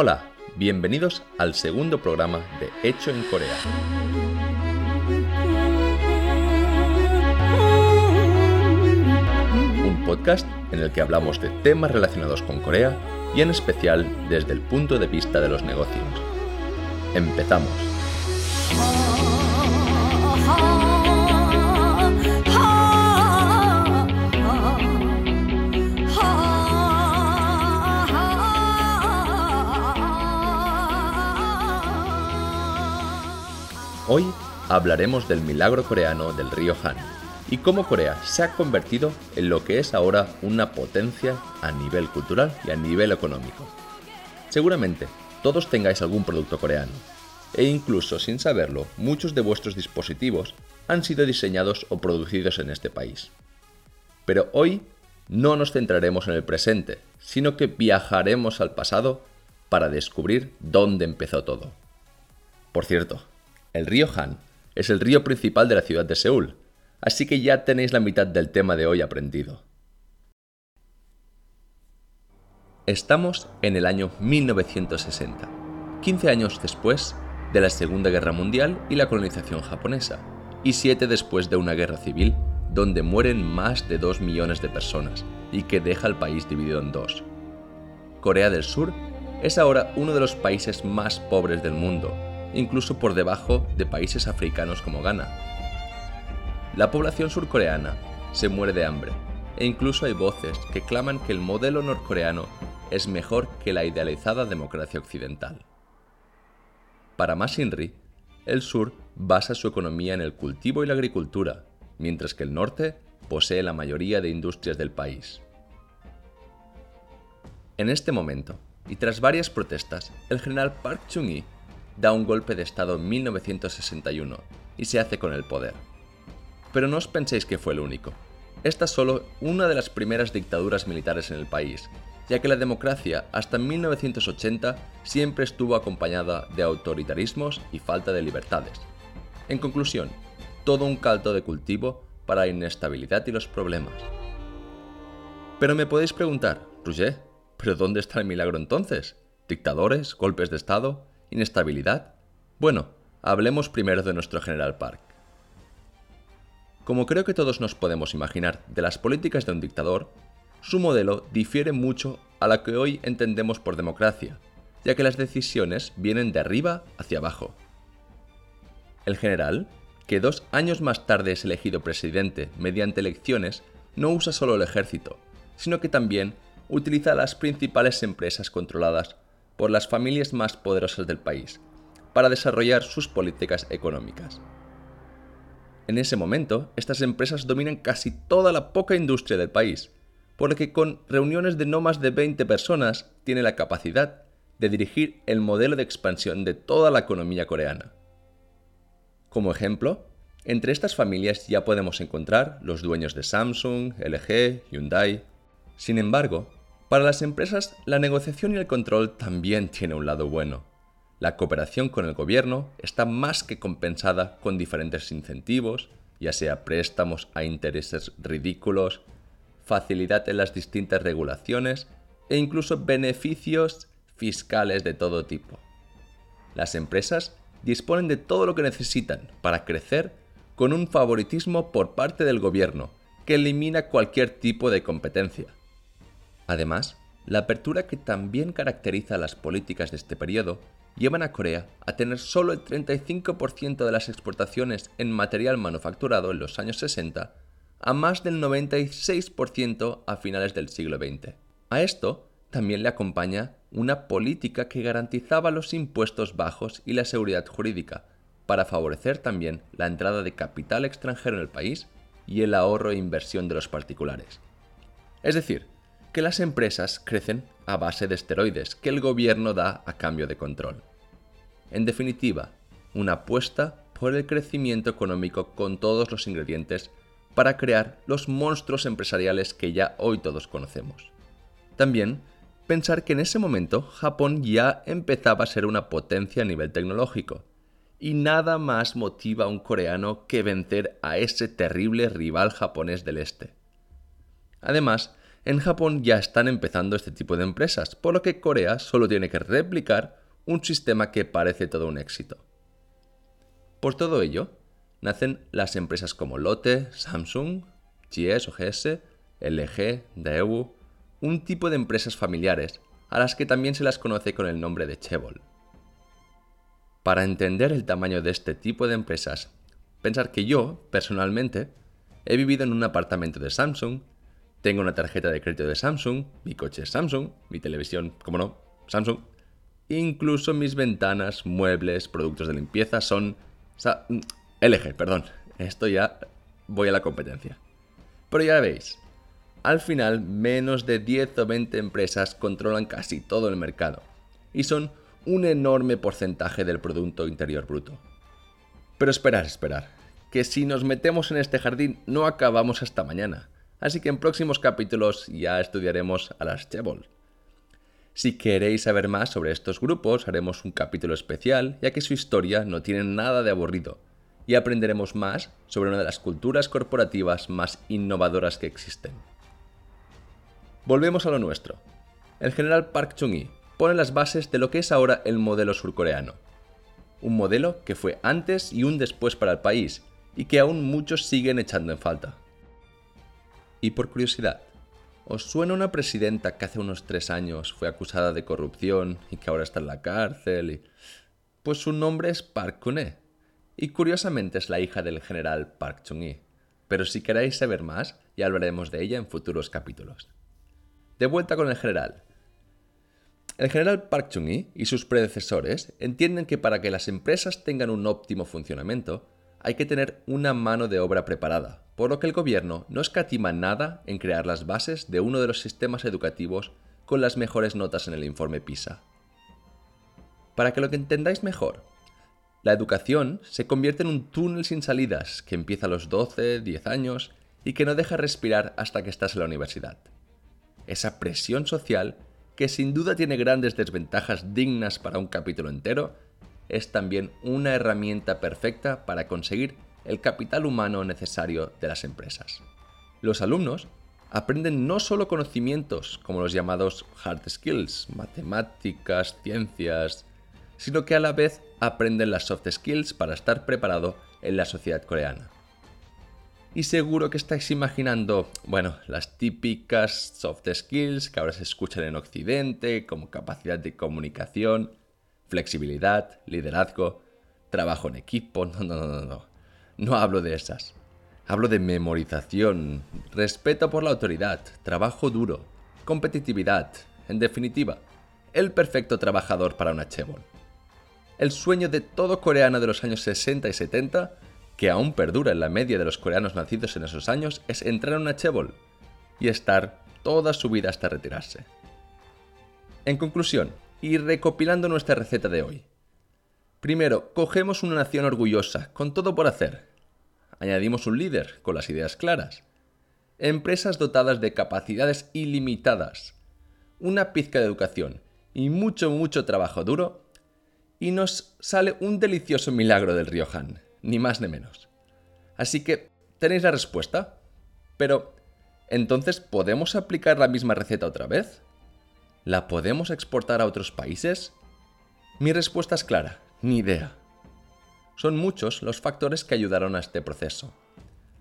Hola, bienvenidos al segundo programa de Hecho en Corea. Un podcast en el que hablamos de temas relacionados con Corea y en especial desde el punto de vista de los negocios. Empezamos. Hoy hablaremos del milagro coreano del río Han y cómo Corea se ha convertido en lo que es ahora una potencia a nivel cultural y a nivel económico. Seguramente todos tengáis algún producto coreano, e incluso sin saberlo, muchos de vuestros dispositivos han sido diseñados o producidos en este país. Pero hoy no nos centraremos en el presente, sino que viajaremos al pasado para descubrir dónde empezó todo. Por cierto, el río Han es el río principal de la ciudad de Seúl, así que ya tenéis la mitad del tema de hoy aprendido. Estamos en el año 1960, 15 años después de la Segunda Guerra Mundial y la colonización japonesa, y 7 después de una guerra civil donde mueren más de 2 millones de personas y que deja al país dividido en dos. Corea del Sur es ahora uno de los países más pobres del mundo incluso por debajo de países africanos como Ghana. La población surcoreana se muere de hambre, e incluso hay voces que claman que el modelo norcoreano es mejor que la idealizada democracia occidental. Para Masinri, el sur basa su economía en el cultivo y la agricultura, mientras que el norte posee la mayoría de industrias del país. En este momento, y tras varias protestas, el general Park Chung-hee da un golpe de Estado en 1961 y se hace con el poder. Pero no os penséis que fue el único. Esta es solo una de las primeras dictaduras militares en el país, ya que la democracia hasta 1980 siempre estuvo acompañada de autoritarismos y falta de libertades. En conclusión, todo un caldo de cultivo para la inestabilidad y los problemas. Pero me podéis preguntar, Roger, ¿pero dónde está el milagro entonces? ¿Dictadores? ¿Golpes de Estado? ¿Inestabilidad? Bueno, hablemos primero de nuestro General Park. Como creo que todos nos podemos imaginar de las políticas de un dictador, su modelo difiere mucho a la que hoy entendemos por democracia, ya que las decisiones vienen de arriba hacia abajo. El general, que dos años más tarde es elegido presidente mediante elecciones, no usa solo el ejército, sino que también utiliza las principales empresas controladas por las familias más poderosas del país para desarrollar sus políticas económicas. En ese momento, estas empresas dominan casi toda la poca industria del país, por lo que con reuniones de no más de 20 personas tiene la capacidad de dirigir el modelo de expansión de toda la economía coreana. Como ejemplo, entre estas familias ya podemos encontrar los dueños de Samsung, LG, Hyundai. Sin embargo, para las empresas, la negociación y el control también tiene un lado bueno. La cooperación con el gobierno está más que compensada con diferentes incentivos, ya sea préstamos a intereses ridículos, facilidad en las distintas regulaciones e incluso beneficios fiscales de todo tipo. Las empresas disponen de todo lo que necesitan para crecer con un favoritismo por parte del gobierno que elimina cualquier tipo de competencia. Además, la apertura que también caracteriza las políticas de este periodo llevan a Corea a tener solo el 35% de las exportaciones en material manufacturado en los años 60 a más del 96% a finales del siglo XX. A esto también le acompaña una política que garantizaba los impuestos bajos y la seguridad jurídica, para favorecer también la entrada de capital extranjero en el país y el ahorro e inversión de los particulares. Es decir, que las empresas crecen a base de esteroides que el gobierno da a cambio de control. En definitiva, una apuesta por el crecimiento económico con todos los ingredientes para crear los monstruos empresariales que ya hoy todos conocemos. También pensar que en ese momento Japón ya empezaba a ser una potencia a nivel tecnológico, y nada más motiva a un coreano que vencer a ese terrible rival japonés del este. Además, En Japón ya están empezando este tipo de empresas, por lo que Corea solo tiene que replicar un sistema que parece todo un éxito. Por todo ello, nacen las empresas como Lotte, Samsung, GS o GS, LG, Daewoo, un tipo de empresas familiares a las que también se las conoce con el nombre de Chebol. Para entender el tamaño de este tipo de empresas, pensar que yo, personalmente, he vivido en un apartamento de Samsung, tengo una tarjeta de crédito de Samsung, mi coche es Samsung, mi televisión, como no, Samsung, incluso mis ventanas, muebles, productos de limpieza son... LG, perdón, esto ya voy a la competencia. Pero ya veis, al final menos de 10 o 20 empresas controlan casi todo el mercado y son un enorme porcentaje del Producto Interior Bruto. Pero esperar, esperar, que si nos metemos en este jardín no acabamos hasta mañana, así que en próximos capítulos ya estudiaremos a las Chebol. Si queréis saber más sobre estos grupos, haremos un capítulo especial, ya que su historia no tiene nada de aburrido, y aprenderemos más sobre una de las culturas corporativas más innovadoras que existen. Volvemos a lo nuestro. El general Park Chung-hee pone las bases de lo que es ahora el modelo surcoreano. Un modelo que fue antes y un después para el país y que aún muchos siguen echando en falta. Y por curiosidad, ¿os suena una presidenta que hace unos tres años fue acusada de corrupción y que ahora está en la cárcel? Pues su nombre es Park Geun-hye y curiosamente es la hija del general Park Chung-hee. Pero si queréis saber más, ya hablaremos de ella en futuros capítulos. De vuelta con el general. El general Park Chung-hee y sus predecesores entienden que para que las empresas tengan un óptimo funcionamiento, hay que tener una mano de obra preparada, por lo que el gobierno no escatima nada en crear las bases de uno de los sistemas educativos con las mejores notas en el informe PISA. Para que lo entendáis mejor, la educación se convierte en un túnel sin salidas que empieza a los 12, 10 años y que no deja respirar hasta que estás en la universidad. Esa presión social, que sin duda tiene grandes desventajas dignas para un capítulo entero, es también una herramienta perfecta para conseguir el capital humano necesario de las empresas. Los alumnos aprenden no solo conocimientos como los llamados hard skills, matemáticas, ciencias, sino que a la vez aprenden las soft skills para estar preparado en la sociedad coreana. Y seguro que estáis imaginando, bueno, las típicas soft skills que ahora se escuchan en Occidente, como capacidad de comunicación, flexibilidad, liderazgo, trabajo en equipo. No, no, no, no, no. Hablo de esas. Hablo de memorización, respeto por la autoridad, trabajo duro, competitividad, en definitiva, el perfecto trabajador para una Chevron el sueño de todo coreano de los años 60 y 70, que aún perdura en la media de los coreanos nacidos en esos años, es entrar en una chebol y estar toda su vida hasta retirarse. En conclusión, y recopilando nuestra receta de hoy. Primero, cogemos una nación orgullosa, con todo por hacer. Añadimos un líder, con las ideas claras. Empresas dotadas de capacidades ilimitadas. Una pizca de educación y mucho, mucho trabajo duro y nos sale un delicioso milagro del río Han, ni más ni menos. Así que tenéis la respuesta. Pero, ¿entonces podemos aplicar la misma receta otra vez? ¿La podemos exportar a otros países? Mi respuesta es clara, ni idea. Son muchos los factores que ayudaron a este proceso.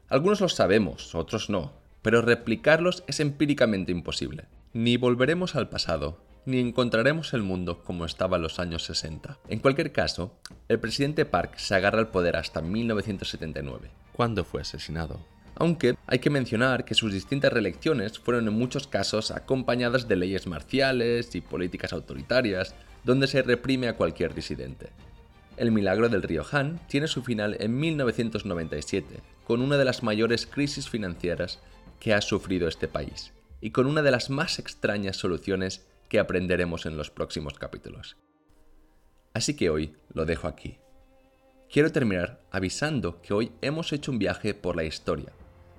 Algunos los sabemos, otros no, pero replicarlos es empíricamente imposible. Ni volveremos al pasado, ni encontraremos el mundo como estaba en los años 60. En cualquier caso, el presidente Park se agarra al poder hasta 1979, cuando fue asesinado. Aunque hay que mencionar que sus distintas reelecciones fueron en muchos casos acompañadas de leyes marciales y políticas autoritarias, donde se reprime a cualquier disidente. El milagro del río Han tiene su final en 1997, con una de las mayores crisis financieras que ha sufrido este país, y con una de las más extrañas soluciones que aprenderemos en los próximos capítulos. Así que hoy lo dejo aquí. Quiero terminar avisando que hoy hemos hecho un viaje por la historia,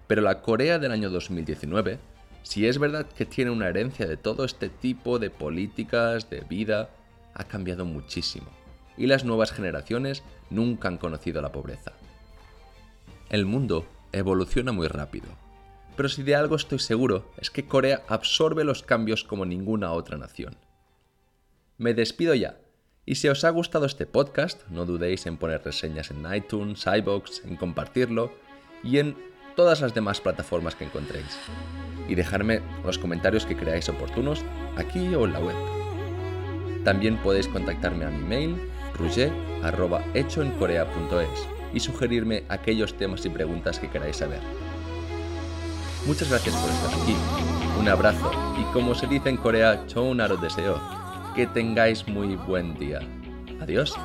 pero la Corea del año 2019, si es verdad que tiene una herencia de todo este tipo de políticas, de vida, ha cambiado muchísimo, y las nuevas generaciones nunca han conocido la pobreza. El mundo evoluciona muy rápido, pero si de algo estoy seguro es que Corea absorbe los cambios como ninguna otra nación. Me despido ya, y si os ha gustado este podcast, no dudéis en poner reseñas en iTunes, iBox, en compartirlo y en todas las demás plataformas que encontréis. Y dejarme los comentarios que creáis oportunos aquí o en la web. También podéis contactarme a mi mail ruger.hechoencorea.es y sugerirme aquellos temas y preguntas que queráis saber. Muchas gracias por estar aquí. Un abrazo y como se dice en Corea, Chonaro deseo. Que tengáis muy buen día. Adiós.